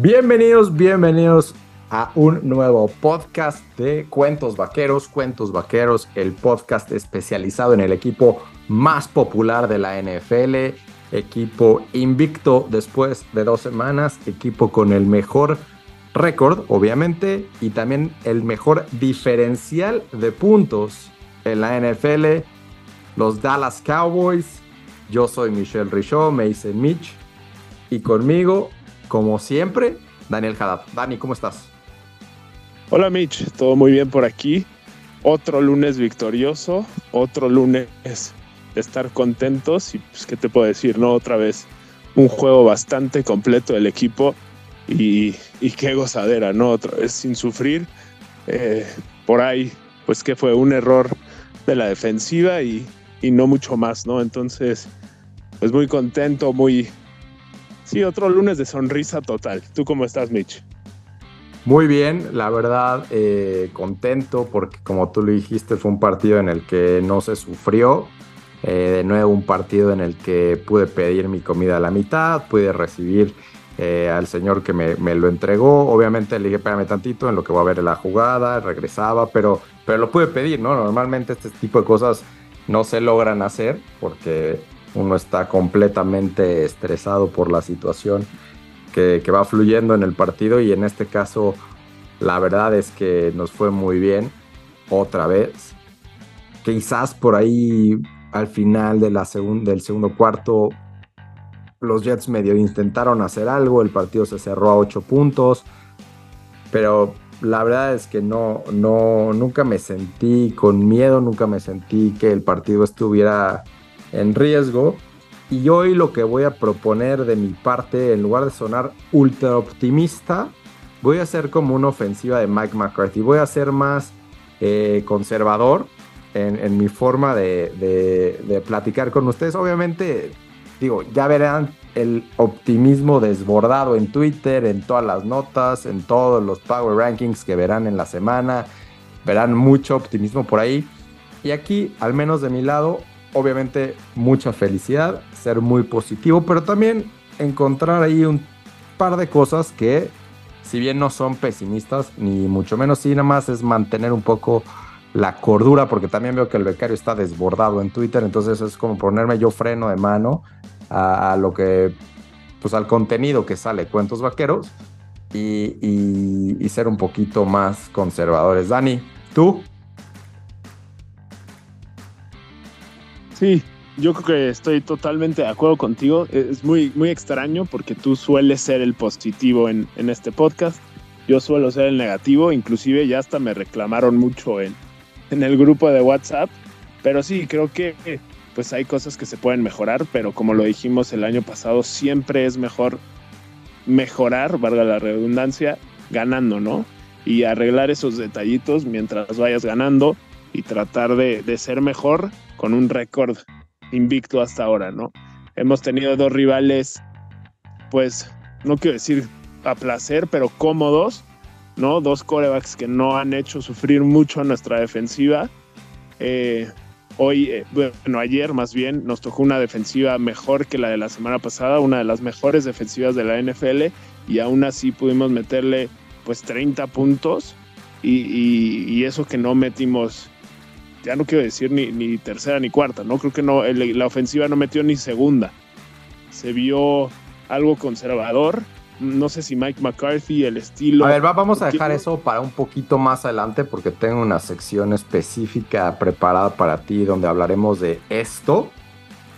Bienvenidos, bienvenidos a un nuevo podcast de Cuentos Vaqueros, Cuentos Vaqueros, el podcast especializado en el equipo más popular de la NFL, equipo invicto después de dos semanas, equipo con el mejor récord, obviamente, y también el mejor diferencial de puntos en la NFL, los Dallas Cowboys. Yo soy Michelle Richaud, me dice Mitch, y conmigo, como siempre, Daniel Haddad. Dani, ¿cómo estás? Hola Mitch, todo muy bien por aquí. Otro lunes victorioso, otro lunes de estar contentos y pues qué te puedo decir, ¿no? Otra vez un juego bastante completo del equipo y, qué gozadera, ¿no? Otra vez sin sufrir. Eh, por ahí, pues que fue un error de la defensiva y, y no mucho más, ¿no? Entonces, pues muy contento, muy... Sí, otro lunes de sonrisa total. ¿Tú cómo estás, Mitch? Muy bien, la verdad, eh, contento porque como tú lo dijiste, fue un partido en el que no se sufrió. Eh, de nuevo, un partido en el que pude pedir mi comida a la mitad, pude recibir eh, al señor que me, lo entregó. Obviamente le dije, espérame tantito en lo que voy a ver la jugada, regresaba, pero, pero lo pude pedir, ¿no? Normalmente este tipo de cosas no se logran hacer porque uno está completamente estresado por la situación que, va fluyendo en el partido y en este caso la verdad es que nos fue muy bien otra vez. Quizás por ahí al final de la del segundo cuarto los Jets medio intentaron hacer algo, el partido se cerró a ocho puntos, pero la verdad es que no, no, nunca me sentí con miedo, nunca me sentí que el partido estuviera en riesgo. Y hoy lo que voy a proponer de mi parte, en lugar de sonar ultra optimista, voy a hacer como una ofensiva de Mike McCarthy. Voy a ser más eh, conservador en, mi forma de, platicar con ustedes. Obviamente, digo, ya verán el optimismo desbordado en Twitter, en todas las notas, en todos los Power Rankings que verán en la semana. Verán mucho optimismo por ahí. Y aquí, al menos de mi lado, obviamente mucha felicidad, ser muy positivo, pero también encontrar ahí un par de cosas que, si bien no son pesimistas, ni mucho menos, sí, nada más es mantener un poco la cordura, porque también veo que el becario está desbordado en Twitter, entonces es como ponerme yo freno de mano a, lo que, pues al contenido que sale, cuentos vaqueros, y, y ser un poquito más conservadores. Dani, ¿tú? Sí, yo creo que estoy totalmente de acuerdo contigo. Es muy, muy extraño porque tú sueles ser el positivo en, este podcast. Yo suelo ser el negativo, inclusive ya hasta me reclamaron mucho en, en el grupo de WhatsApp. Pero sí, creo que pues hay cosas que se pueden mejorar, pero como lo dijimos el año pasado, siempre es mejor mejorar, valga la redundancia, ganando, ¿no? Y arreglar esos detallitos mientras vayas ganando y tratar de, de ser mejor con un récord invicto hasta ahora, ¿no? Hemos tenido dos rivales, pues, no quiero decir a placer, pero cómodos, ¿no? Dos corebacks que no han hecho sufrir mucho a nuestra defensiva. Eh, hoy, eh, bueno, ayer más bien, nos tocó una defensiva mejor que la de la semana pasada, una de las mejores defensivas de la NFL, y aún así pudimos meterle, pues, 30 puntos. y eso que no metimos ya no quiero decir ni, ni tercera ni cuarta, ¿no? Creo que no, la ofensiva no metió ni segunda. Se vio algo conservador. No sé si Mike McCarthy, el estilo. A ver, vamos a dejar eso para un poquito más adelante porque tengo una sección específica preparada para ti donde hablaremos de esto.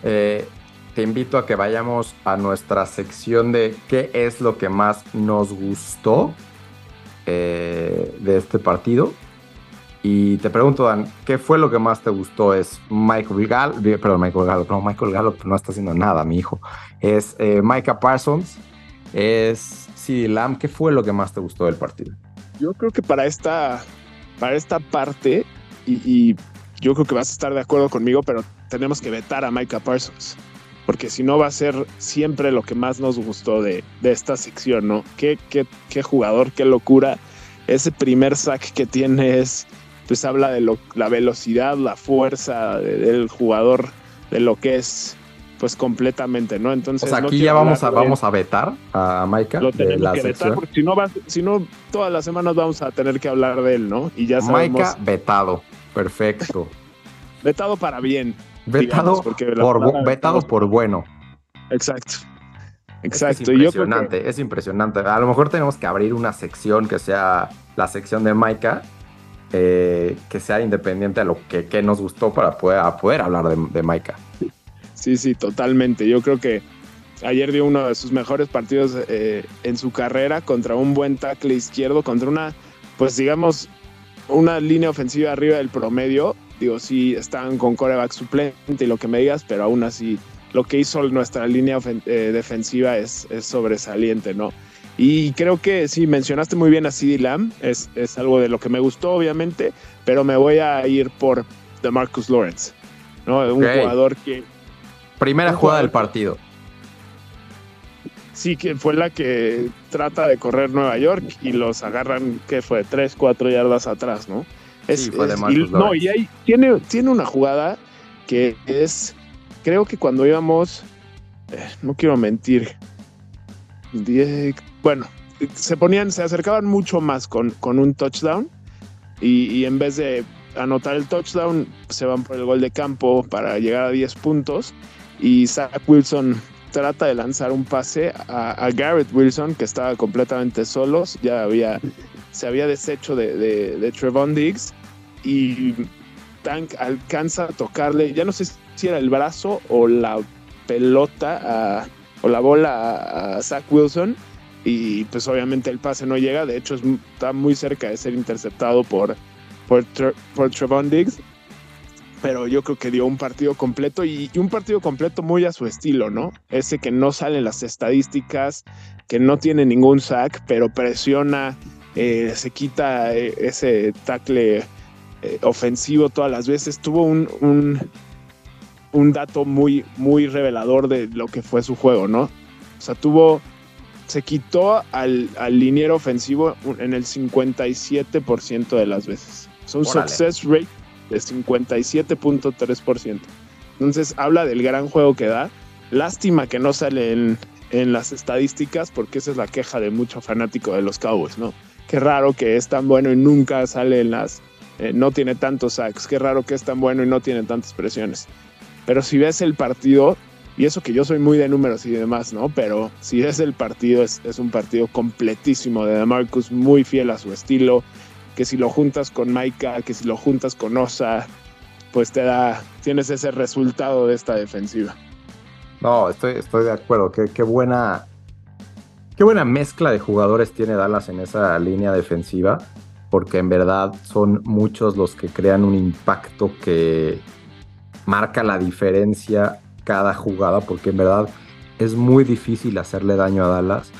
Eh, te invito a que vayamos a nuestra sección de qué es lo que más nos gustó eh, de este partido. Y te pregunto, Dan, ¿qué fue lo que más te gustó? ¿Es Michael Gallup? Perdón, Michael Gallup. No, Michael Gallup no está haciendo nada, mi hijo. ¿Es eh, Micah Parsons? ¿Es CD Lamb? ¿Qué fue lo que más te gustó del partido? Yo creo que para esta, para esta parte, y, yo creo que vas a estar de acuerdo conmigo, pero tenemos que vetar a Micah Parsons. Porque si no va a ser siempre lo que más nos gustó de, de esta sección, ¿no? Qué, qué, qué jugador, qué locura. Ese primer sack que tiene es pues habla de la velocidad, la fuerza del jugador, de lo que es pues completamente, ¿no? Entonces, o sea, aquí ya vamos a, vamos a vetar a Maika. Lo tenemos que vetar porque si no, si no, todas las semanas vamos a tener que hablar de él, ¿no? Y ya sabemos. Maika vetado, perfecto. vetado para bien. Vetado, por, vetado por bueno. Exacto. Exacto. Es, impresionante, es impresionante. A lo mejor tenemos que abrir una sección que sea la sección de Maika, eh, que sea independiente a lo que, nos gustó para poder, hablar de, de Maika. Sí, sí, totalmente. Yo creo que ayer dio uno de sus mejores partidos eh, en su carrera contra un buen tackle izquierdo, contra una, pues digamos, una línea ofensiva arriba del promedio. Digo, sí, están con coreback suplente y lo que me digas, pero aún así lo que hizo nuestra línea eh, defensiva es, sobresaliente, ¿no? Y creo que sí, mencionaste muy bien a CD Lamb, es, es algo de lo que me gustó, obviamente, pero me voy a ir por DeMarcus Lawrence, ¿no? Un jugador que Primera jugada del partido. Sí, que fue la que trata de correr Nueva York y los agarran, que fue? Tres, cuatro yardas atrás, ¿no? sí, fue de No, y ahí tiene, tiene una jugada que es, creo que cuando íbamos, eh, no quiero mentir, bueno, se ponían, se acercaban mucho más con, con un touchdown y, en vez de anotar el touchdown, se van por el gol de campo para llegar a 10 puntos y Zach Wilson trata de lanzar un pase a, Garrett Wilson, que estaba completamente solo, ya había, se había deshecho de, de, Trevon Diggs, y Tank alcanza a tocarle, ya no sé si era el brazo o la pelota o la bola a, Zach Wilson, y pues obviamente el pase no llega, de hecho está muy cerca de ser interceptado por, por, por Trevon Diggs, pero yo creo que dio un partido completo y, un partido completo muy a su estilo, ¿no? Ese que no sale en las estadísticas, que no tiene ningún sack, pero presiona, eh, se quita eh, ese tackle eh, ofensivo todas las veces. Tuvo un, un, dato muy, muy revelador de lo que fue su juego, ¿no? O sea, tuvo, se quitó al, al liniero ofensivo en el 57% de las veces. Son success rate de 57.3%. Entonces habla del gran juego que da. Lástima que no sale en, las estadísticas porque esa es la queja de mucho fanático de los Cowboys, ¿no? Qué raro que es tan bueno y nunca sale en las... Eh, no tiene tantos sacks. Qué raro que es tan bueno y no tiene tantas presiones. Pero si ves el partido, y eso que yo soy muy de números y demás, ¿no? Pero si ves el partido, es, es un partido completísimo de Marcus, muy fiel a su estilo, que si lo juntas con Maika, que si lo juntas con Osa, pues te da, tienes ese resultado de esta defensiva. No, estoy, estoy de acuerdo. Qué, qué, buena, qué buena mezcla de jugadores tiene Dallas en esa línea defensiva, porque en verdad son muchos los que crean un impacto que marca la diferencia cada jugada, porque en verdad es muy difícil hacerle daño a Dallas.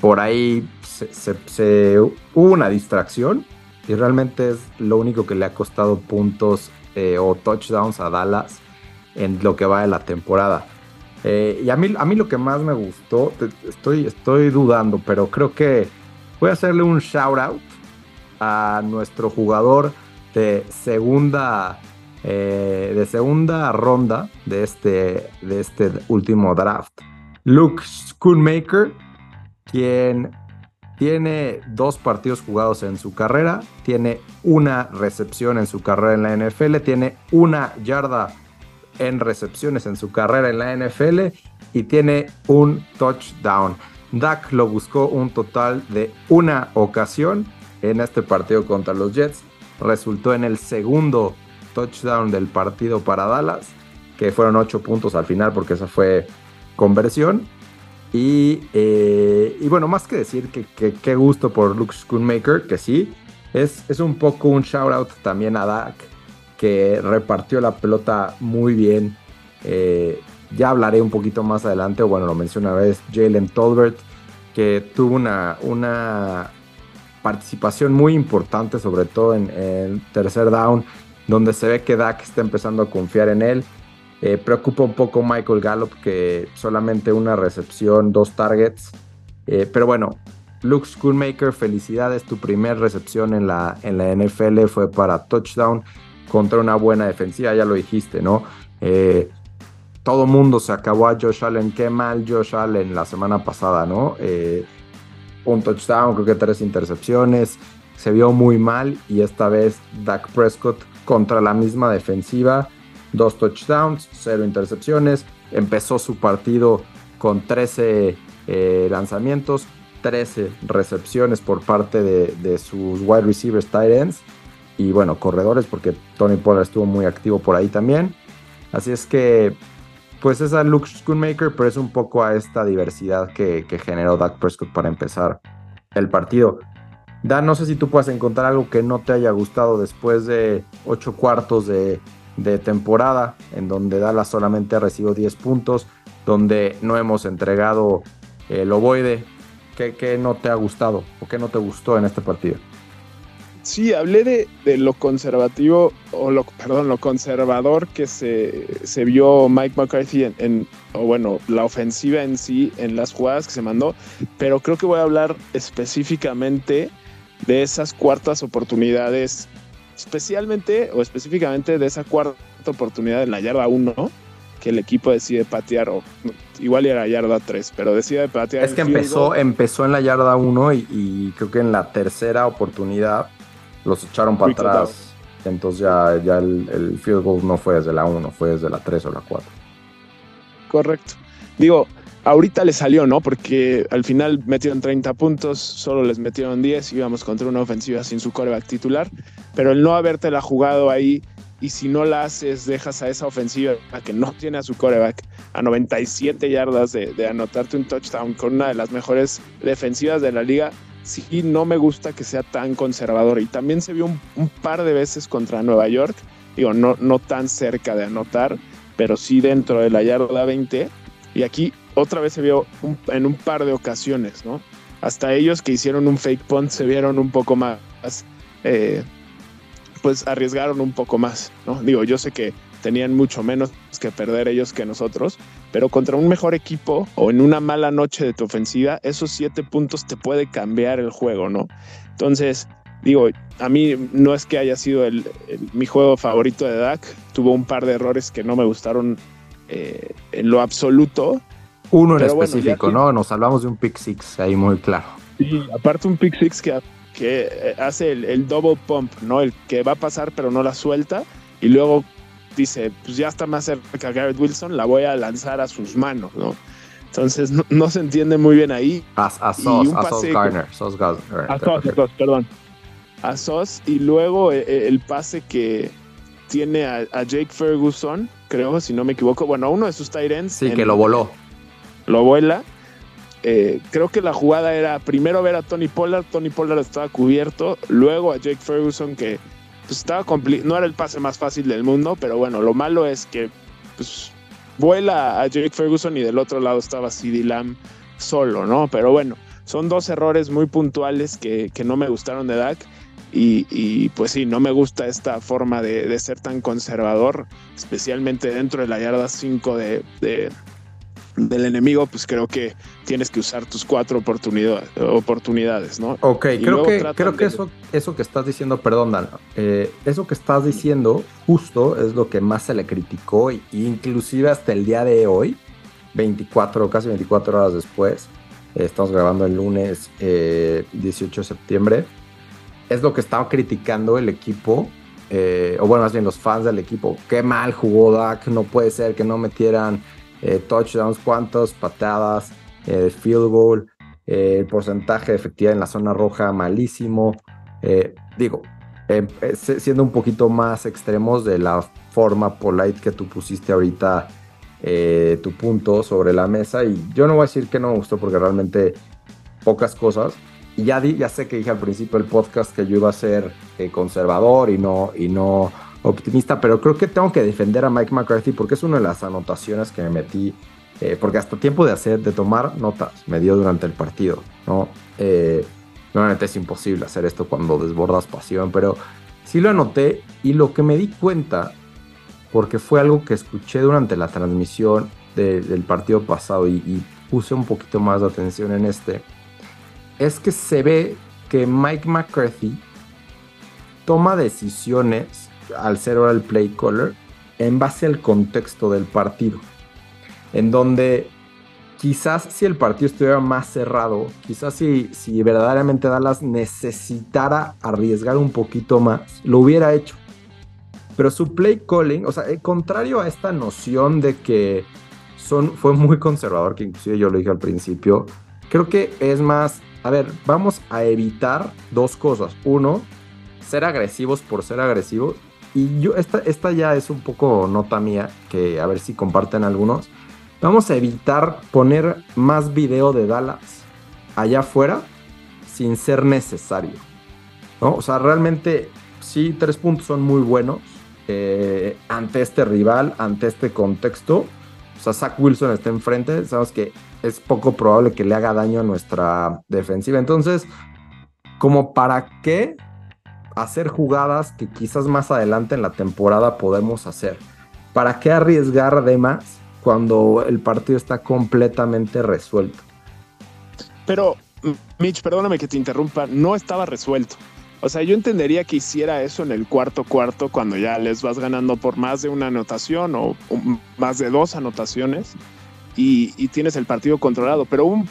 Por ahí se, hubo una distracción y realmente es lo único que le ha costado puntos eh, o touchdowns a Dallas en lo que va de la temporada. Eh, y a mí, a mí lo que más me gustó, estoy, estoy dudando, pero creo que voy a hacerle un shout out a nuestro jugador de segunda, eh, de segunda ronda de este, de este último draft, Luke Schoonmaker, quien tiene dos partidos jugados en su carrera, tiene una recepción en su carrera en la NFL, tiene una yarda en recepciones en su carrera en la NFL y tiene un touchdown. Dak lo buscó un total de una ocasión en este partido contra los Jets. Resultó en el segundo touchdown del partido para Dallas, que fueron ocho puntos al final porque esa fue conversión. Eh, y, bueno, más que decir que qué gusto por Luke Schoonmaker, que sí, es, es un poco un shout out también a Dak, que repartió la pelota muy bien. Eh, ya hablaré un poquito más adelante, o bueno, lo mencioné una vez, Jalen Tolbert, que tuvo una, una participación muy importante, sobre todo en el tercer down, donde se ve que Dak está empezando a confiar en él. Eh, preocupa un poco Michael Gallup que solamente una recepción, dos targets. Eh, pero bueno, Luke Schoonmaker, felicidades. Tu primer recepción en la, en la NFL fue para touchdown contra una buena defensiva, ya lo dijiste, ¿no? Eh, todo mundo se acabó a Josh Allen. Qué mal Josh Allen la semana pasada, ¿no? Un touchdown, creo que tres intercepciones. Se vio muy mal y esta vez Dak Prescott contra la misma defensiva. Dos touchdowns, cero intercepciones. Empezó su partido con 13 eh, lanzamientos, 13 recepciones por parte de, sus wide receivers, tight ends y bueno, corredores, porque Tony Pollard estuvo muy activo por ahí también. Así es que, pues es a Luke Schoonmaker, pero es un poco a esta diversidad que, generó Dak Prescott para empezar el partido. Dan, no sé si tú puedes encontrar algo que no te haya gustado después de ocho cuartos de, temporada, en donde Dallas solamente ha recibido 10 puntos, donde no hemos entregado el ovoide. ¿Qué, ¿Qué, no te ha gustado o qué no te gustó en este partido? Sí, hablé de, lo conservativo, o lo, perdón, lo conservador que se, se vio Mike McCarthy en, o bueno, la ofensiva en sí, en las jugadas que se mandó, pero creo que voy a hablar específicamente de esas cuartas oportunidades, especialmente o específicamente de esa cuarta oportunidad en la yarda 1, que el equipo decide patear, o igual era yarda 3, pero decide patear. Es que empezó, empezó en la yarda 1 y, creo que en la tercera oportunidad los echaron para atrás. Entonces ya, ya el, field goal no fue desde la 1, fue desde la 3 o la 4. Correcto. Digo, ahorita le salió, ¿no? Porque al final metieron 30 puntos, solo les metieron 10, íbamos contra una ofensiva sin su coreback titular, pero el no haberte la jugado ahí y si no la haces, dejas a esa ofensiva que no tiene a su coreback a 97 yardas de, anotarte un touchdown con una de las mejores defensivas de la liga, sí no me gusta que sea tan conservador. Y también se vio un, par de veces contra Nueva York, digo, no, no tan cerca de anotar, pero sí dentro de la yarda 20. Y aquí otra vez se vio en un par de ocasiones, ¿no? Hasta ellos que hicieron un fake punt se vieron un poco más... Eh, pues arriesgaron un poco más, ¿no? Digo, yo sé que tenían mucho menos que perder ellos que nosotros, pero contra un mejor equipo o en una mala noche de tu ofensiva, esos siete puntos te puede cambiar el juego, ¿no? Entonces, digo, a mí no es que haya sido el, mi juego favorito de Dak, tuvo un par de errores que no me gustaron eh, en lo absoluto. Uno en específico, ¿no? Nos hablamos de un pick six ahí muy claro. Sí, aparte un pick six que que eh, hace el, double pump, ¿no? El que va a pasar pero no la suelta y luego dice, pues ya está más cerca Garrett Wilson, la voy a lanzar a sus manos, ¿no? Entonces no, se entiende muy bien ahí. A, a Sos, a Sos Garner, Sos Garner. A Sos, perdón. A Sos y luego eh, eh, el, pase que tiene a, Jake Ferguson, creo, si no me equivoco, bueno, uno de sus tight ends. Sí, que lo voló. Lo vuela eh, creo que la jugada era primero ver a Tony Pollard, Tony Pollard estaba cubierto, luego a Jake Ferguson que pues, estaba no era el pase más fácil del mundo, pero bueno, lo malo es que pues, vuela a Jake Ferguson y del otro lado estaba CD Lamb solo, ¿no? Pero bueno, son dos errores muy puntuales que, no me gustaron de Dak. Y, pues sí, no me gusta esta forma de, ser tan conservador, especialmente dentro de la yarda 5 de, del enemigo, pues creo que tienes que usar tus cuatro oportunidades, oportunidades ¿no? Ok, creo que, creo que eso, eso que estás diciendo, perdón, Dan, eh, eso que estás diciendo justo es lo que más se le criticó, e inclusive hasta el día de hoy, 24, casi 24 horas después, eh, estamos grabando el lunes 18 eh, de septiembre, es lo que estaba criticando el equipo o bueno, más bien los fans del equipo. Qué mal jugó Dak, no puede ser que no metieran eh, touchdowns, cuántos, patadas, eh, field goal, eh, el porcentaje de efectividad en la zona roja malísimo. digo, siendo un poquito más extremos de la forma polite que tú pusiste ahorita tu punto sobre la mesa. Y yo no voy a decir que no me gustó porque realmente pocas cosas. Y ya, ya sé que dije al principio del podcast que yo iba a ser conservador y no, y no optimista, pero creo que tengo que defender a Mike McCarthy porque es una de las anotaciones que me metí, eh, porque hasta tiempo de hacer, de tomar notas me dio durante el partido, ¿no? Eh, normalmente es imposible hacer esto cuando desbordas pasión, pero sí lo anoté y lo que me di cuenta, porque fue algo que escuché durante la transmisión del partido pasado y, y puse un poquito más de atención en este, es que se ve que Mike McCarthy toma decisiones al ser ahora el play caller en base al contexto del partido. en donde quizás si el partido estuviera más cerrado, quizás si, si verdaderamente Dallas necesitara arriesgar un poquito más, lo hubiera hecho. Pero su play calling, o sea, el contrario a esta noción de que son, fue muy conservador, que inclusive yo lo dije al principio, creo que es más, a ver, vamos a evitar dos cosas. Uno, ser agresivos por ser agresivos. Y yo, esta, esta ya es un poco nota mía, que a ver si comparten algunos. Vamos a evitar poner más video de Dallas allá afuera sin ser necesario. ¿no? O sea, realmente sí, tres puntos son muy buenos eh, ante este rival, ante este contexto. O sea, Zach Wilson está enfrente, sabemos que es poco probable que le haga daño a nuestra defensiva. Entonces, como para qué hacer jugadas que quizás más adelante en la temporada podemos hacer. ¿Para qué arriesgar de más cuando el partido está completamente resuelto. Pero, Mitch, perdóname que te interrumpa, no estaba resuelto. O sea, yo entendería que hiciera eso en el cuarto cuarto cuando ya les vas ganando por más de una anotación o, más de dos anotaciones y, y, tienes el partido controlado. Pero un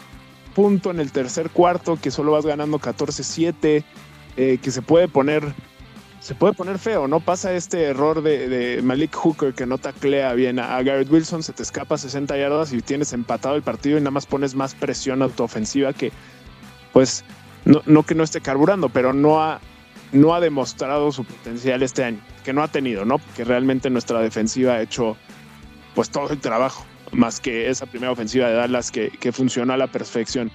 punto en el tercer cuarto que solo vas ganando 14-7, eh, que se puede poner se puede poner feo, ¿no? Pasa este error de, Malik Hooker que no taclea bien a, Garrett Wilson, se te escapa 60 yardas y tienes empatado el partido y nada más pones más presión a tu ofensiva que, pues, no, que no esté carburando, pero no ha, no ha demostrado su potencial este año, que no ha tenido, ¿no? Porque realmente nuestra defensiva ha hecho, pues, todo el trabajo, más que esa primera ofensiva de Dallas que, que funcionó a la perfección.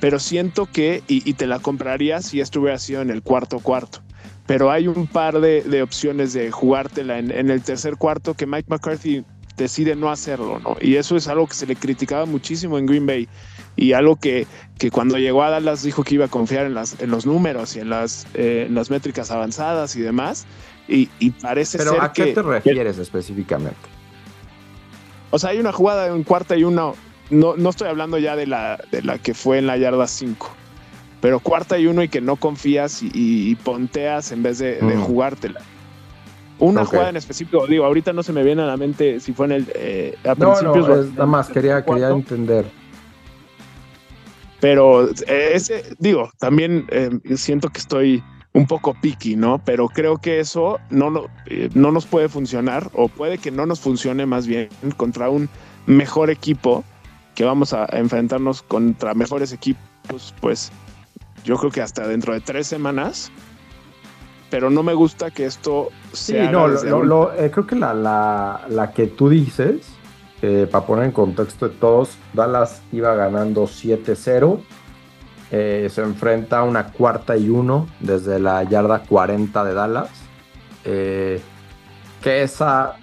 Pero siento que, y, y te la compraría si esto hubiera sido en el cuarto cuarto pero hay un par de, opciones de jugártela en, el tercer cuarto que Mike McCarthy decide no hacerlo, ¿no? Y eso es algo que se le criticaba muchísimo en Green Bay y algo que, que cuando llegó a Dallas dijo que iba a confiar en, las, en los números y en las, eh, las métricas avanzadas y demás. Y, y parece ¿Pero ser ¿a qué te refieres específicamente? O sea, hay una jugada en cuarta y una... No, no estoy hablando ya de la, de la que fue en la yarda 5 pero cuarta y uno y que no confías y, ponteas en vez de, mm. jugártela. Una jugada en específico, digo, ahorita no se me viene a la mente si fue en el. Eh, a no, no, nada más, quería, quería entender. Pero eh, ese, digo, también eh, siento que estoy un poco picky, ¿no? Pero creo que eso no, no, no nos puede funcionar, o puede que no nos funcione más bien contra un mejor equipo, que vamos a enfrentarnos contra mejores equipos, pues yo creo que hasta dentro de tres semanas. Pero no me gusta que esto sea. Sí, no, lo, eh, creo que la, la, que tú dices, para poner en contexto de todos, Dallas iba ganando 7-0. Eh, se enfrenta a una cuarta y uno desde la yarda 40 de Dallas. Eh, que esa,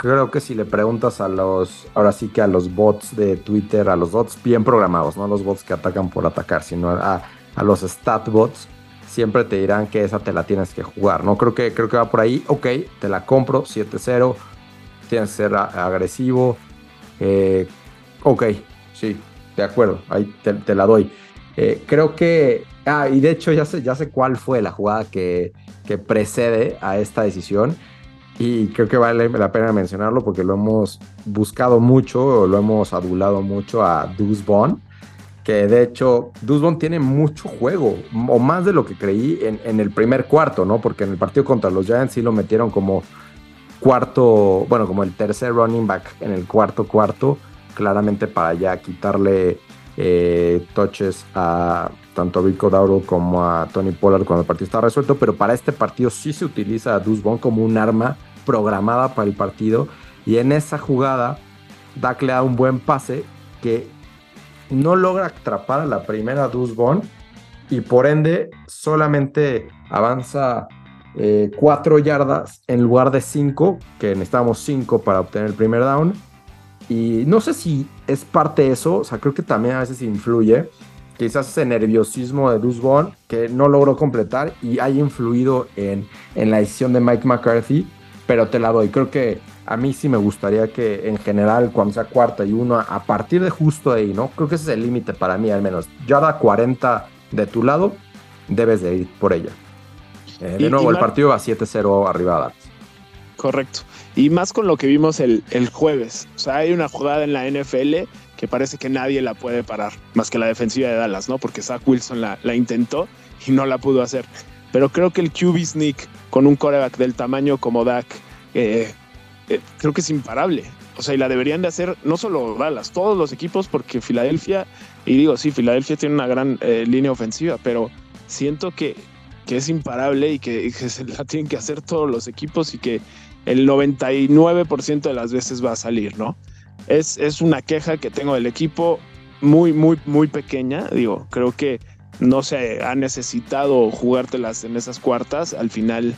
creo que si le preguntas a los, ahora sí que a los bots de Twitter, a los bots bien programados, no a los bots que atacan por atacar, sino a, a los statbots, siempre te dirán que esa te la tienes que jugar, ¿no? Creo que, creo que va por ahí, ok, te la compro, 7-0, tienes que ser agresivo, eh, ok, sí, de acuerdo, ahí te, la doy. Eh, creo que, ah, y de hecho ya sé, ya sé cuál fue la jugada que, que precede a esta decisión. Y creo que vale la pena mencionarlo porque lo hemos buscado mucho, lo hemos adulado mucho a Deuce Bond que de hecho Dusbon tiene mucho juego, o más de lo que creí en, el primer cuarto, ¿no? Porque en el partido contra los Giants sí lo metieron como cuarto, bueno, como el tercer running back en el cuarto cuarto, claramente para ya quitarle eh, touches a tanto a Rico Dauro como a Tony Pollard cuando el partido está resuelto, pero para este partido sí se utiliza a Dusbon como un arma programada para el partido y en esa jugada Dak le da un buen pase que no logra atrapar a la primera Dusbon y por ende solamente avanza eh, cuatro yardas en lugar de cinco, que necesitamos cinco para obtener el primer down. Y no sé si es parte de eso, o sea, creo que también a veces influye. Quizás ese nerviosismo de Dusbon que no logró completar y haya influido en, en la decisión de Mike McCarthy, pero te la doy. Creo que a mí sí me gustaría que en general, cuando sea cuarta y uno, a partir de justo ahí, ¿no? Creo que ese es el límite para mí, al menos. Ya da 40 de tu lado, debes de ir por ella. Eh, de nuevo, el partido va 7-0 arriba correcto. Y más con lo que vimos el, el jueves. O sea, hay una jugada en la NFL que parece que nadie la puede parar, más que la defensiva de Dallas, ¿no? Porque Zach Wilson la, la intentó y no la pudo hacer. Pero creo que el QB sneak con un coreback del tamaño como Dak, eh, eh, creo que es imparable. O sea, y la deberían de hacer no solo Dallas, todos los equipos, porque Filadelfia, y digo, sí, Filadelfia tiene una gran eh, línea ofensiva, pero siento que, que es imparable y que, se la tienen que hacer todos los equipos y que el 99% de las veces va a salir, ¿no? Es, es una queja que tengo del equipo muy, muy, muy pequeña. Digo, creo que no se ha necesitado jugártelas en esas cuartas. Al final,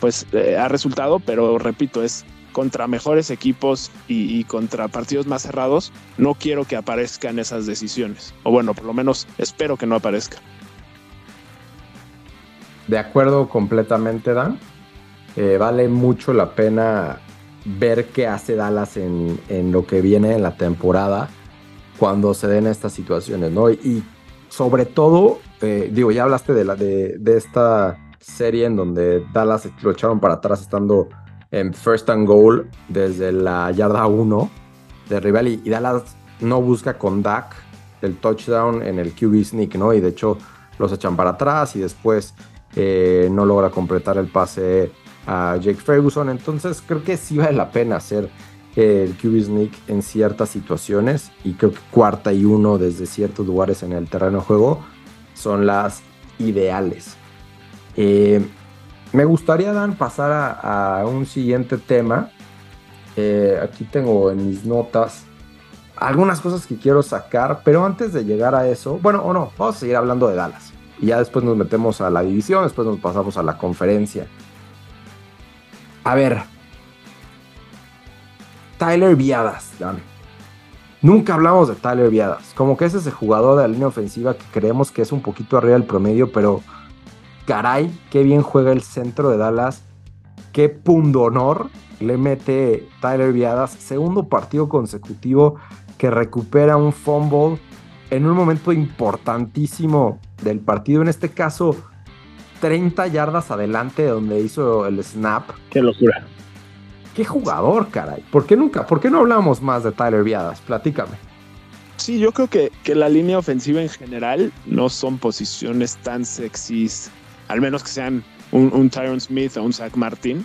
pues eh, ha resultado, pero repito, es contra mejores equipos y, contra partidos más cerrados. No quiero que aparezcan esas decisiones. O bueno, por lo menos espero que no aparezca. De acuerdo completamente, Dan. Eh, vale mucho la pena ver qué hace Dallas en, en, lo que viene en la temporada cuando se den estas situaciones, ¿no? Y sobre todo, eh, digo, ya hablaste de, la, de, esta serie en donde Dallas lo echaron para atrás estando en first and goal desde la yarda 1 de rival y, y Dallas no busca con Dak el touchdown en el QB sneak, ¿no? Y de hecho los echan para atrás y después eh, no logra completar el pase a Jake Ferguson. Entonces creo que sí vale la pena hacer el QB sneak en ciertas situaciones y creo que cuarta y uno desde ciertos lugares en el terreno de juego son las ideales. Eh, me gustaría, Dan, pasar a, un siguiente tema. Eh, aquí tengo en mis notas algunas cosas que quiero sacar, pero antes de llegar a eso, bueno, o no, vamos a seguir hablando de Dallas. Y ya después nos metemos a la división, después nos pasamos a la conferencia. A ver, Tyler Viadas, Dan. Nunca hablamos de Tyler Viadas. Como que es ese jugador de la línea ofensiva que creemos que es un poquito arriba del promedio, pero caray, qué bien juega el centro de Dallas. Qué pundonor le mete Tyler Viadas. Segundo partido consecutivo que recupera un fumble en un momento importantísimo del partido. En este caso, 30 yardas adelante de donde hizo el snap. Qué locura. Qué jugador, caray. ¿Por qué nunca? ¿Por qué no hablamos más de Tyler Viadas? Platícame. Sí, yo creo que, que la línea ofensiva en general no son posiciones tan sexys, al menos que sean un, un Tyron Smith o un Zach Martin.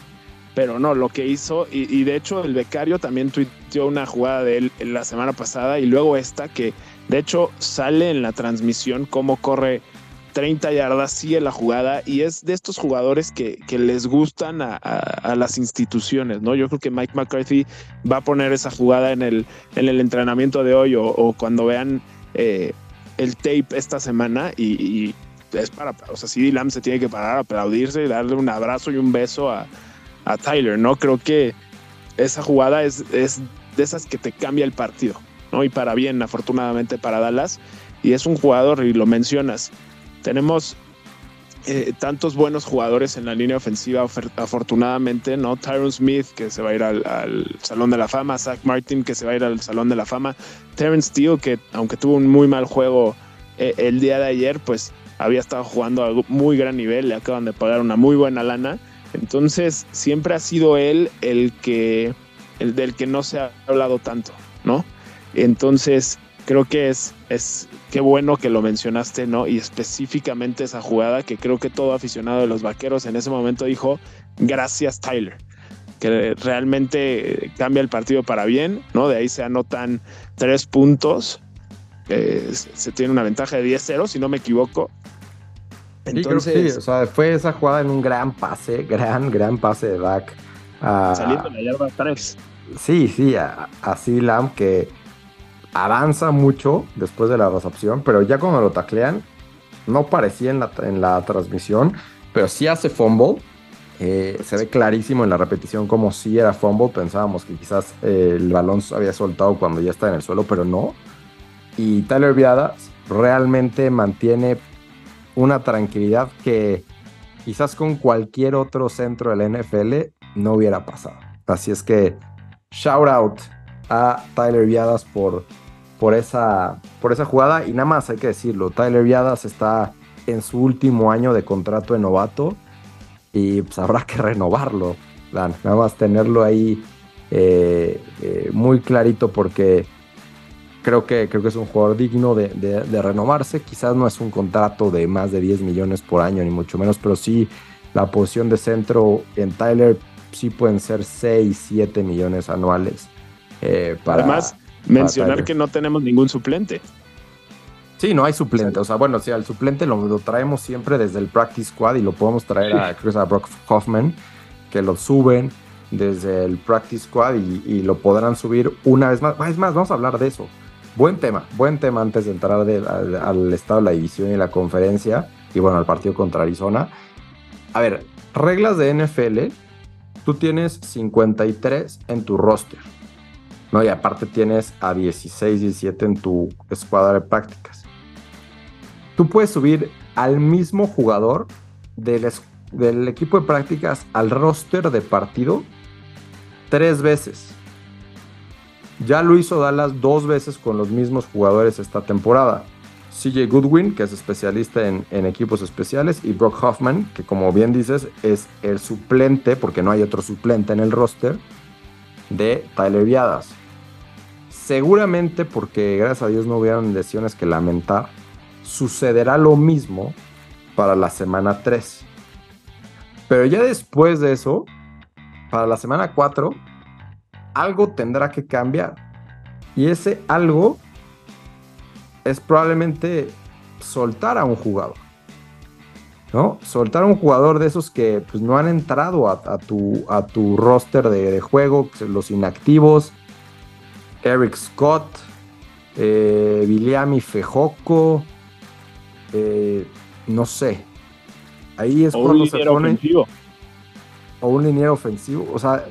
Pero no, lo que hizo, y, y, de hecho el becario también tuiteó una jugada de él la semana pasada y luego esta que de hecho sale en la transmisión cómo corre 30 yardas, sigue la jugada y es de estos jugadores que, les gustan a, las instituciones, ¿no? Yo creo que Mike McCarthy va a poner esa jugada en el, en el entrenamiento de hoy o, cuando vean eh, el tape esta semana y, y, es para, o sea, CD Lamb se tiene que parar, aplaudirse y darle un abrazo y un beso a, a Tyler, ¿no? Creo que esa jugada es, es de esas que te cambia el partido, ¿no? Y para bien, afortunadamente para Dallas. Y es un jugador, y lo mencionas, tenemos eh, tantos buenos jugadores en la línea ofensiva, afortunadamente, ¿no? Tyron Smith, que se va a ir al, al, Salón de la Fama, Zach Martin, que se va a ir al Salón de la Fama, Terrence Steele, que aunque tuvo un muy mal juego eh, el día de ayer, pues había estado jugando a muy gran nivel, le acaban de pagar una muy buena lana. Entonces, siempre ha sido él el que, el del que no se ha hablado tanto, ¿no? Entonces, creo que es, es qué bueno que lo mencionaste, ¿no? Y específicamente esa jugada que creo que todo aficionado de los vaqueros en ese momento dijo, gracias Tyler, que realmente cambia el partido para bien, ¿no? De ahí se anotan tres puntos, eh, se tiene una ventaja de 10-0, si no me equivoco. Entonces, sí, sí, o sea, fue esa jugada en un gran pase, gran, gran pase de. Uh, saliendo de la yarda 3. Sí, sí, a, a Lamb que avanza mucho después de la recepción, pero ya cuando lo taclean, no parecía en la, en la transmisión, pero sí hace fumble. Eh, se ve clarísimo en la repetición como si era fumble. Pensábamos que quizás eh, el balón se había soltado cuando ya está en el suelo, pero no. Y Tyler Viada realmente mantiene una tranquilidad que quizás con cualquier otro centro de la NFL no hubiera pasado. Así es que shout out a Tyler Viadas por, por, esa, por esa jugada. Y nada más hay que decirlo, Tyler Viadas está en su último año de contrato de novato y pues habrá que renovarlo. Nada más tenerlo ahí eh, eh, muy clarito porque creo que, creo que es un jugador digno de, de, renovarse. Quizás no es un contrato de más de 10 millones por año, ni mucho menos, pero sí la posición de centro en Tyler sí pueden ser 6, 7 millones anuales. Eh, para, Además, mencionar que no tenemos ningún suplente. Sí, no hay suplente. O sea, bueno, si al suplente lo, traemos siempre desde el practice squad y lo podemos traer a, creo a Brock Hoffman, que lo suben desde el practice squad y, lo podrán subir una vez más. Es más, vamos a hablar de eso. Buen tema, buen tema antes de entrar al, estado de la división y la conferencia y bueno, al partido contra Arizona. A ver, reglas de NFL, tú tienes 53 en tu roster. ¿No? Y aparte tienes a 16, 17 en tu escuadra de prácticas tú puedes subir al mismo jugador del, equipo de prácticas al roster de partido tres veces. Ya lo hizo Dallas dos veces con los mismos jugadores esta temporada. CJ Goodwin, que es especialista en, equipos especiales, y Brock Hoffman, que como bien dices es el suplente, porque no hay otro suplente en el roster, de Tyler Viadas. Seguramente porque gracias a Dios no hubieron lesiones que lamentar, sucederá lo mismo para la semana 3. Pero ya después de eso, para la semana 4, algo tendrá que cambiar. Y ese algo es probablemente soltar a un jugador. ¿No? Soltar a un jugador de esos que pues, no han entrado a, tu, a tu, roster de, juego, los inactivos. Eric Scott, eh, Viliami Fejoco, eh, no sé. Ahí es cuando se pone. Ofensivo. O un liniero ofensivo. O sea,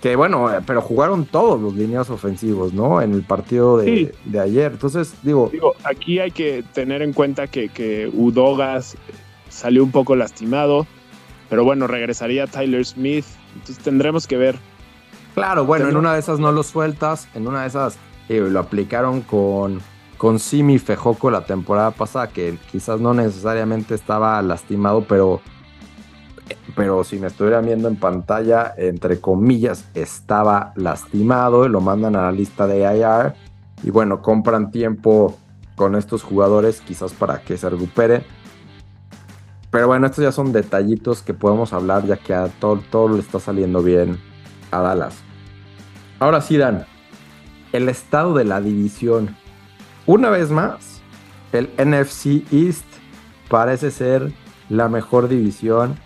que bueno, eh, pero jugaron todos los lineos ofensivos, ¿no? En el partido de, ayer. Entonces, digo. Digo, aquí hay que tener en cuenta que, que Udogas salió un poco lastimado. Pero bueno, regresaría Tyler Smith. Entonces tendremos que ver. Claro, bueno, en una de esas no lo sueltas. En una de esas eh, lo aplicaron con con Simi Fejoco la temporada pasada, que quizás no necesariamente estaba lastimado, pero, pero si me estuvieran viendo en pantalla, entre comillas, estaba lastimado, lo mandan a la lista de IR y bueno, compran tiempo con estos jugadores quizás para que se recupere. Pero bueno, estos ya son detallitos que podemos hablar ya que a todo, todo le está saliendo bien a Dallas. Ahora sí, Dan, el estado de la división una vez más, el NFC East parece ser la mejor división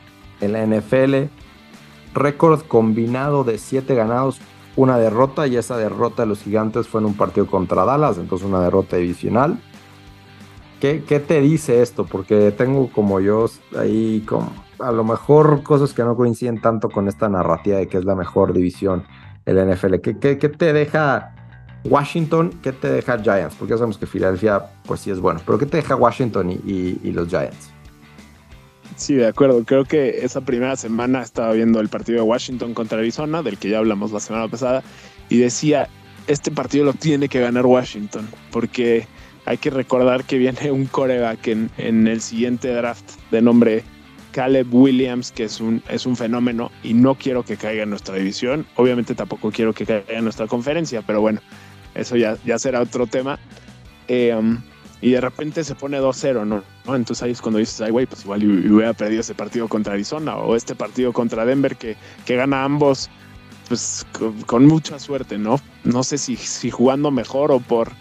en la NFL. Récord combinado de 7 ganados, una derrota, y esa derrota de los gigantes fue en un partido contra Dallas, entonces una derrota divisional. ¿Qué, te dice esto? Porque tengo como yo ahí como a lo mejor cosas que no coinciden tanto con esta narrativa de que es la mejor división en la NFL. ¿Qué, qué, qué te deja Washington, ¿qué te deja Giants? Porque ya sabemos que Filadelfia, pues sí es bueno. Pero ¿qué te deja Washington y, los Giants? Sí, de acuerdo. Creo que esa primera semana estaba viendo el partido de Washington contra Arizona, del que ya hablamos la semana pasada, y decía, este partido lo tiene que ganar Washington, porque hay que recordar que viene un coreback en, en el siguiente draft de nombre Caleb Williams, que es un, es un fenómeno, y no quiero que caiga en nuestra división. Obviamente tampoco quiero que caiga en nuestra conferencia, pero bueno, eso ya, ya será otro tema. Eh, um, y de repente se pone 2-0, ¿no? Entonces ahí es cuando dices, ay, güey, pues igual hubiera perdido ese partido contra Arizona o este partido contra Denver que, que gana ambos, pues con, mucha suerte, ¿no? No sé si, si jugando mejor o por.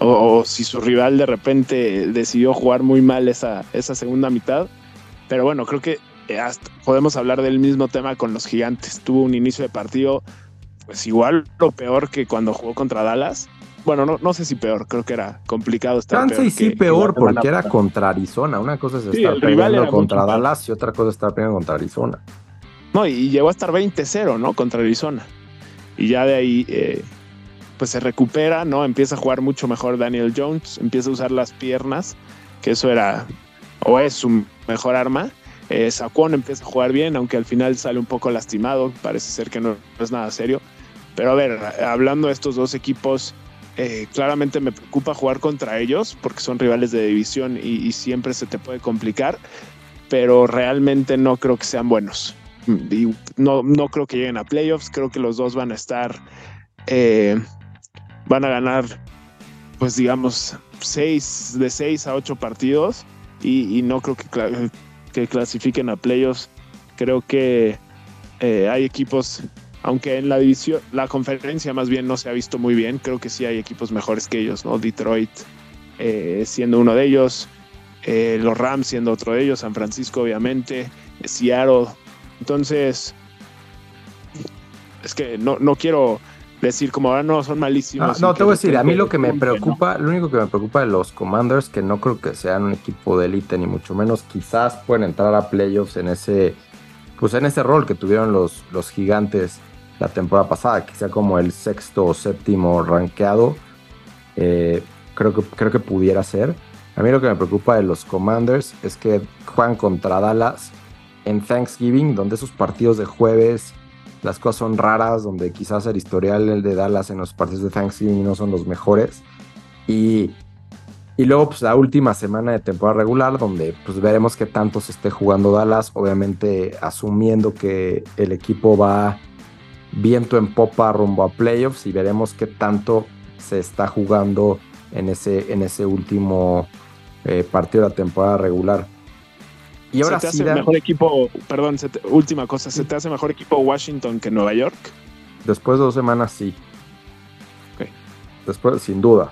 O, si su rival de repente decidió jugar muy mal esa, esa segunda mitad. Pero bueno, creo que eh, podemos hablar del mismo tema con los gigantes. Tuvo un inicio de partido pues igual lo peor que cuando jugó contra Dallas. Bueno, no, no sé si peor, creo que era complicado estar Chance y sí peor, porque era contra Arizona. Una cosa es estar peleando contra Dallas y otra cosa es estar peleando contra Arizona. No, y llegó a estar 20-0, ¿no? Contra Arizona. Y ya de ahí, eh, pues se recupera, ¿no? Empieza a jugar mucho mejor Daniel Jones, empieza a usar las piernas, que eso era, o es su mejor arma. Eh, Saquon empieza a jugar bien, aunque al final sale un poco lastimado, parece ser que no es nada serio. Pero a ver, hablando de estos dos equipos, eh, claramente me preocupa jugar contra ellos porque son rivales de división y, siempre se te puede complicar, pero realmente no creo que sean buenos. no, no creo que lleguen a playoffs. Creo que los dos van a estar, eh, van a ganar, pues digamos, seis, de seis a ocho partidos y, no creo que, que, clasifiquen a playoffs. Creo que eh, hay equipos, aunque en la división, la conferencia más bien no se ha visto muy bien, creo que sí hay equipos mejores que ellos, ¿no? Detroit eh, siendo uno de ellos, los Rams siendo otro de ellos, San Francisco obviamente, Seattle entonces, es que no, no quiero decir como ahora no son malísimos. Ah, no, te voy a decir, a mí lo que me preocupa, lo único que me preocupa de los Commanders, que no creo que sean un equipo de élite, ni mucho menos, quizás pueden entrar a playoffs en ese, pues en ese rol que tuvieron los, los gigantes la temporada pasada, que sea como el sexto o séptimo rankeado. Eh, creo, que, creo que pudiera ser. A mí lo que me preocupa de los Commanders es que juegan contra Dallas en Thanksgiving, donde esos partidos de jueves, las cosas son raras, donde quizás el historial de Dallas en los partidos de Thanksgiving no son los mejores. Y, y luego, pues la última semana de temporada regular, donde pues veremos qué tanto se esté jugando Dallas, obviamente asumiendo que el equipo va viento en popa rumbo a playoffs y veremos qué tanto se está jugando en ese, en ese último eh, partido de la temporada regular. Y ahora ¿Se te hace mejor equipo, perdón, última cosa, ¿se te hace mejor equipo Washington que Nueva York? Después de dos semanas sí. Después, sin duda.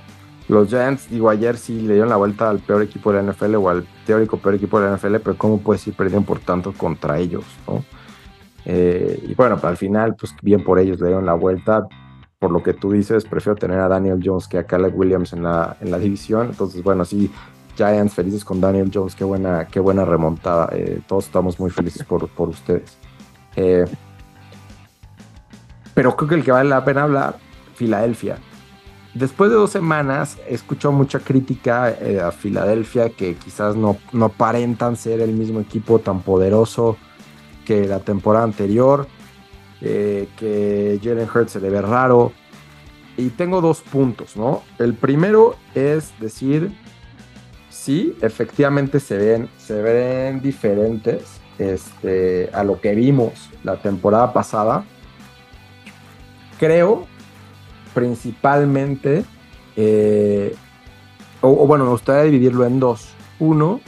Los Giants, digo, ayer sí le dieron la vuelta al peor equipo de la NFL o al teórico peor equipo de la NFL, pero ¿cómo puedes ir perdiendo por tanto contra ellos? ¿no? Eh, y bueno, al final, pues bien por ellos le dieron la vuelta. Por lo que tú dices, prefiero tener a Daniel Jones que a Caleb Williams en la, en la división. Entonces, bueno, sí, Giants, felices con Daniel Jones, qué buena, qué buena remontada. Eh, todos estamos muy felices por, por ustedes. Eh, pero creo que el que vale la pena hablar, Filadelfia. Después de dos semanas, he escuchado mucha crítica a Filadelfia, que quizás no, no aparentan ser el mismo equipo tan poderoso que la temporada anterior, que Jalen Hurts se le ve raro. Y tengo dos puntos, ¿no? El primero es decir, sí, efectivamente se ven, se ven diferentes este, a lo que vimos la temporada pasada. Creo, principalmente, eh, o, bueno, me gustaría dividirlo en dos. Uno,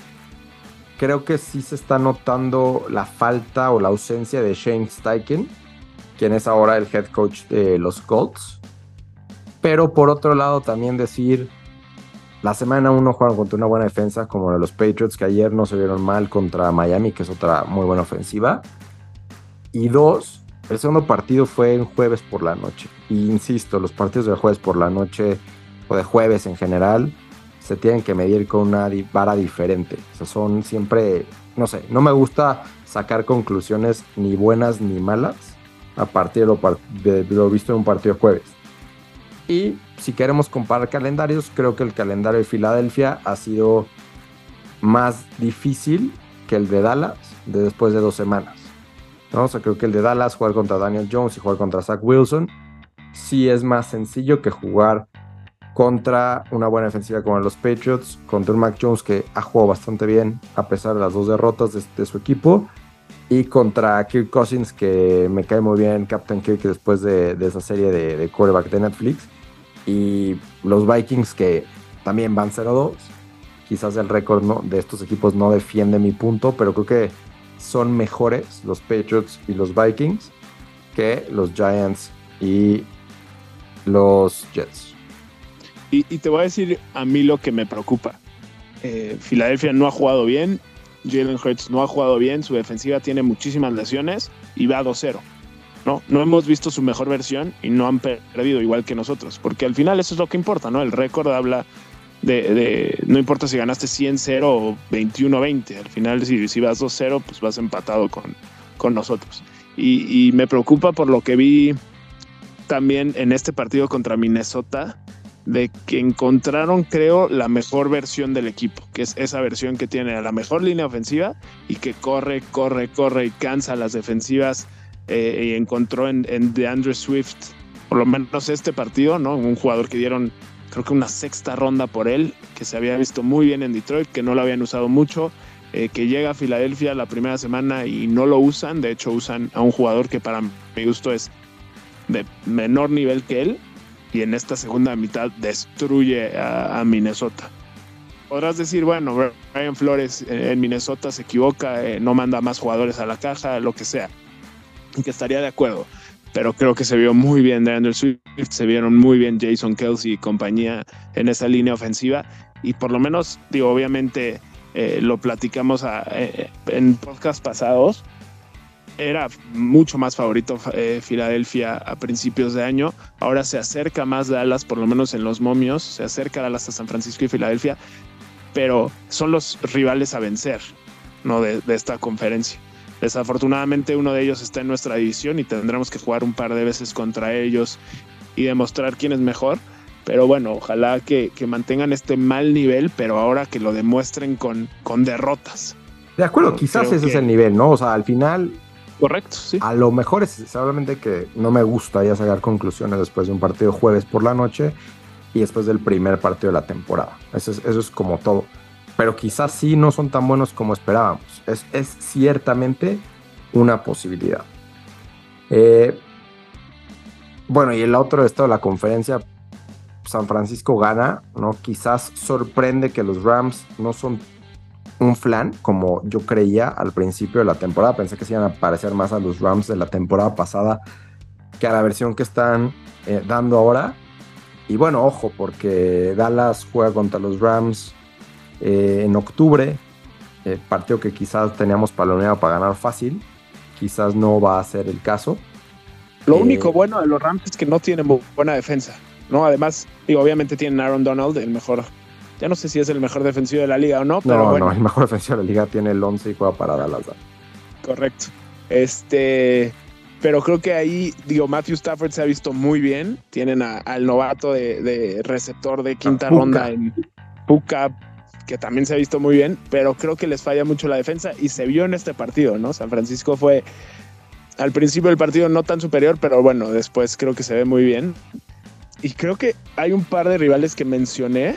creo que sí se está notando la falta o la ausencia de Shane Steichen, quien es ahora el head coach de los Colts. Pero por otro lado, también decir la semana uno jugaron contra una buena defensa como los Patriots, que ayer no se vieron mal contra Miami, que es otra muy buena ofensiva. Y dos, el segundo partido fue en jueves por la noche. Y insisto, los partidos de jueves por la noche o de jueves en general se tienen que medir con una vara diferente. O sea, son siempre, no sé, no me gusta sacar conclusiones ni buenas ni malas a partir de lo visto en un partido de jueves. Y si queremos comparar calendarios, creo que el calendario de Filadelfia ha sido más difícil que el de Dallas de después de dos semanas. ¿no? O sea, creo que el de Dallas, jugar contra Daniel Jones y jugar contra Zach Wilson, sí es más sencillo que jugar contra una buena defensiva como los Patriots, contra un Mac Jones que ha jugado bastante bien a pesar de las dos derrotas de, su equipo, y contra Kirk Cousins, que me cae muy bien Captain Kirk después de, esa serie de, de quarterback de Netflix y los Vikings que también van 0-2. Quizás el récord de estos equipos no defiende mi punto, pero creo que son mejores los Patriots y los Vikings que los Giants y los Jets. Y, te voy a decir a mí lo que me preocupa. Eh, Filadelfia no ha jugado bien, Jalen Hurts no ha jugado bien, su defensiva tiene muchísimas lesiones y va 2-0. ¿no? No hemos visto su mejor versión y no han perdido igual que nosotros, porque al final eso es lo que importa, ¿no? El récord habla de, no importa si ganaste 100-0 o 21-20, al final si, vas 2-0, pues vas empatado con, con nosotros. Y, me preocupa por lo que vi también en este partido contra Minnesota, de que encontraron, creo, la mejor versión del equipo, que es esa versión que tiene la mejor línea ofensiva y que corre, corre, corre y cansa las defensivas eh, y encontró en, en DeAndre Swift, por lo menos este partido, ¿no? Un jugador que dieron, creo que una sexta ronda por él, que se había visto muy bien en Detroit, que no lo habían usado mucho. eh, que llega a Filadelfia la primera semana y no lo usan. De hecho, usan a un jugador que para mi gusto es de menor nivel que él y en esta segunda mitad destruye a, Minnesota. Podrás decir, bueno, Brian Flores en Minnesota se equivoca, eh, no manda más jugadores a la caja, lo que sea, que estaría de acuerdo. Pero creo que se vio muy bien de Andrew Swift, se vieron muy bien Jason Kelsey y compañía en esa línea ofensiva. Y por lo menos, digo, obviamente eh, lo platicamos eh, en podcast pasados, era mucho más favorito eh, Filadelfia a principios de año. Ahora se acerca más Dallas, por lo menos en los momios, se acerca Dallas a San Francisco y Filadelfia, pero son los rivales a vencer ¿no? de, esta conferencia. Desafortunadamente uno de ellos está en nuestra división y tendremos que jugar un par de veces contra ellos y demostrar quién es mejor. Pero bueno, ojalá que, mantengan este mal nivel, pero ahora que lo demuestren con, con derrotas. De acuerdo, quizás ese es el nivel, ¿no? O sea, al final Correcto, sí. A lo mejor es solamente que no me gusta ya sacar conclusiones después de un partido jueves por la noche y después del primer partido de la temporada. Eso es, como todo. Pero quizás sí no son tan buenos como esperábamos. Es, ciertamente una posibilidad. Eh, bueno, y el otro estado de la conferencia, San Francisco gana, ¿no? Quizás sorprende que los Rams no son un flan, como yo creía al principio de la temporada. Pensé que se iban a parecer más a los Rams de la temporada pasada que a la versión que están eh, dando ahora. Y bueno, ojo, porque Dallas juega contra los Rams eh, en octubre, eh, partido que quizás teníamos paloneado para ganar fácil, quizás no va a ser el caso. Lo único bueno de los Rams es que no tienen buena defensa, ¿no? Además, y obviamente tienen Aaron Donald, el mejor ya no sé si es el mejor defensivo de la liga o no, pero no, bueno. No, el mejor defensivo de la liga tiene el 11 y juega para Dallas. Correcto. Este, pero creo que ahí, digo, Matthew Stafford se ha visto muy bien. Tienen al novato de, receptor de quinta ronda en Puka, que también se ha visto muy bien, pero creo que les falla mucho la defensa y se vio en este partido, ¿no? San Francisco fue al principio del partido no tan superior, pero bueno, después creo que se ve muy bien. Y creo que hay un par de rivales que mencioné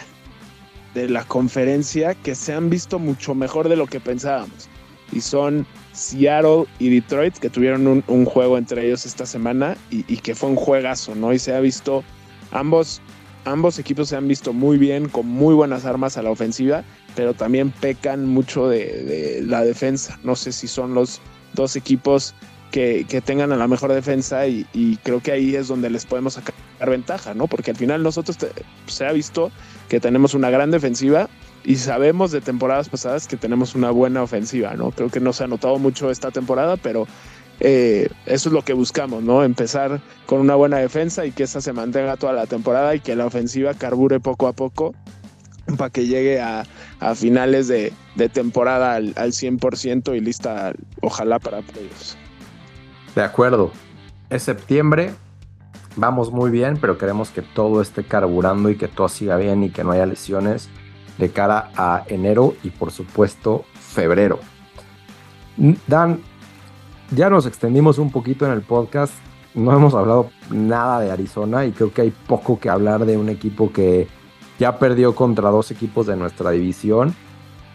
de la conferencia que se han visto mucho mejor de lo que pensábamos. Y son Seattle y Detroit, que tuvieron un, juego entre ellos esta semana y, que fue un juegazo, ¿no? Y se ha visto, ambos, ambos equipos se han visto muy bien, con muy buenas armas a la ofensiva, pero también pecan mucho de, la defensa. No sé si son los dos equipos que, tengan a la mejor defensa y, creo que ahí es donde les podemos sacar ventaja, ¿no? Porque al final nosotros se ha visto que tenemos una gran defensiva y sabemos de temporadas pasadas que tenemos una buena ofensiva, ¿no? Creo que no se ha notado mucho esta temporada, pero eh, eso es lo que buscamos, ¿no? Empezar con una buena defensa y que esa se mantenga toda la temporada y que la ofensiva carbure poco a poco para que llegue a, finales de, temporada al, al, 100% y lista, ojalá, para ellos. De acuerdo. Es septiembre, vamos muy bien, pero queremos que todo esté carburando y que todo siga bien y que no haya lesiones de cara a enero y por supuesto febrero. Dan, ya nos extendimos un poquito en el podcast, no hemos hablado nada de Arizona y creo que hay poco que hablar de un equipo que ya perdió contra dos equipos de nuestra división,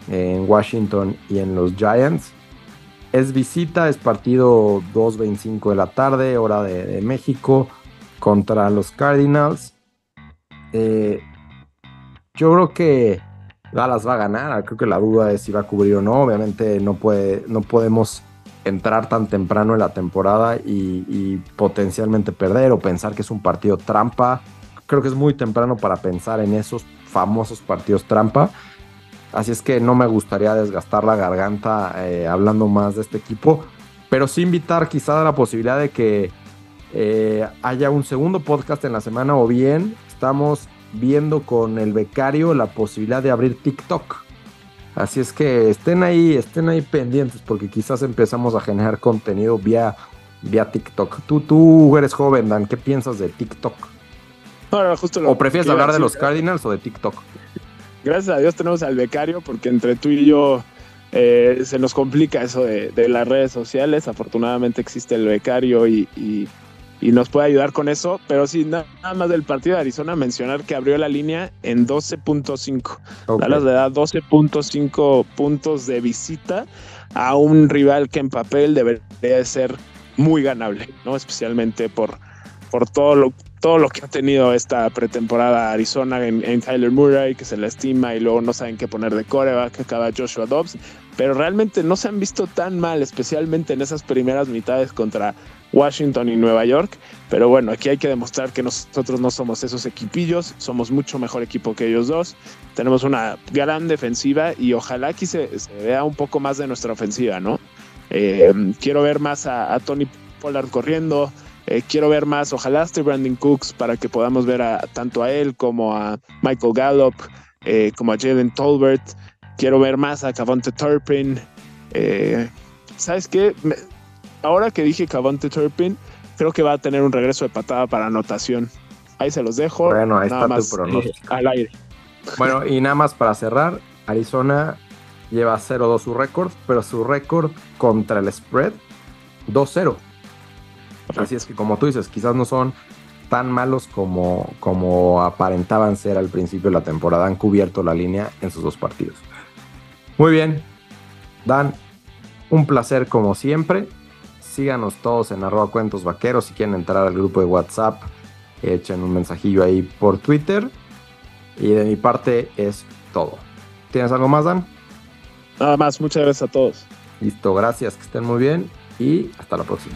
en Washington y en los Giants. Es visita, es partido 2.25 de la tarde, hora de México contra los Cardinals. Eh, yo creo que Dallas va a ganar. Creo que la duda es si va a cubrir o no. Obviamente no, puede, no podemos entrar tan temprano en la temporada y, potencialmente perder o pensar que es un partido trampa. Creo que es muy temprano para pensar en esos famosos partidos trampa. Así es que no me gustaría desgastar la garganta eh, hablando más de este equipo. Pero sí invitar quizá a la posibilidad de que eh, haya un segundo podcast en la semana o bien estamos viendo con el becario la posibilidad de abrir TikTok. Así es que estén ahí, estén ahí pendientes porque quizás empezamos a generar contenido vía, vía TikTok. Tú, tú eres joven, Dan, ¿qué piensas de TikTok? ¿O prefieres hablar de los Cardinals o de TikTok? Gracias a Dios tenemos al becario porque entre tú y yo eh, se nos complica eso de, las redes sociales. Afortunadamente existe el becario y y nos puede ayudar con eso. Pero sí, nada más del partido de Arizona, mencionar que abrió la línea en 12.5. Dallas le da 12.5 puntos de visita a un rival que en papel debería ser muy ganable, ¿no? Especialmente por, por todo lo todo lo que ha tenido esta pretemporada Arizona en, Tyler Murray, que se lastima y luego no saben qué poner de coreback, acaba Joshua Dobbs, pero realmente no se han visto tan mal, especialmente en esas primeras mitades contra Washington y Nueva York. Pero bueno, aquí hay que demostrar que nosotros no somos esos equipillos, somos mucho mejor equipo que ellos dos. Tenemos una gran defensiva y ojalá aquí se, vea un poco más de nuestra ofensiva, ¿no? Eh, quiero ver más a, Tony Pollard corriendo. Eh, quiero ver más, ojalá esté Brandon Cooks para que podamos ver a, tanto a él como a Michael Gallup, eh, como a Jalen Tolbert. Quiero ver más a Cavante Turpin. ¿Sabes qué? Ahora que dije Cavante Turpin, creo que va a tener un regreso de patada para anotación. Ahí se los dejo. Bueno, ahí está tu pronóstico. Eh, al aire. Bueno, y nada más para cerrar, Arizona lleva 0-2 su récord, pero su récord contra el spread 2-0. Así es que como tú dices, quizás no son tan malos como, como aparentaban ser al principio de la temporada. Han cubierto la línea en sus dos partidos. Muy bien. Dan, un placer como siempre. Síganos todos en arroba cuentos vaqueros. Si quieren entrar al grupo de WhatsApp, echen un mensajillo ahí por Twitter. Y de mi parte es todo. ¿Tienes algo más, Dan? Nada más, muchas gracias a todos. Listo, gracias, que estén muy bien y hasta la próxima.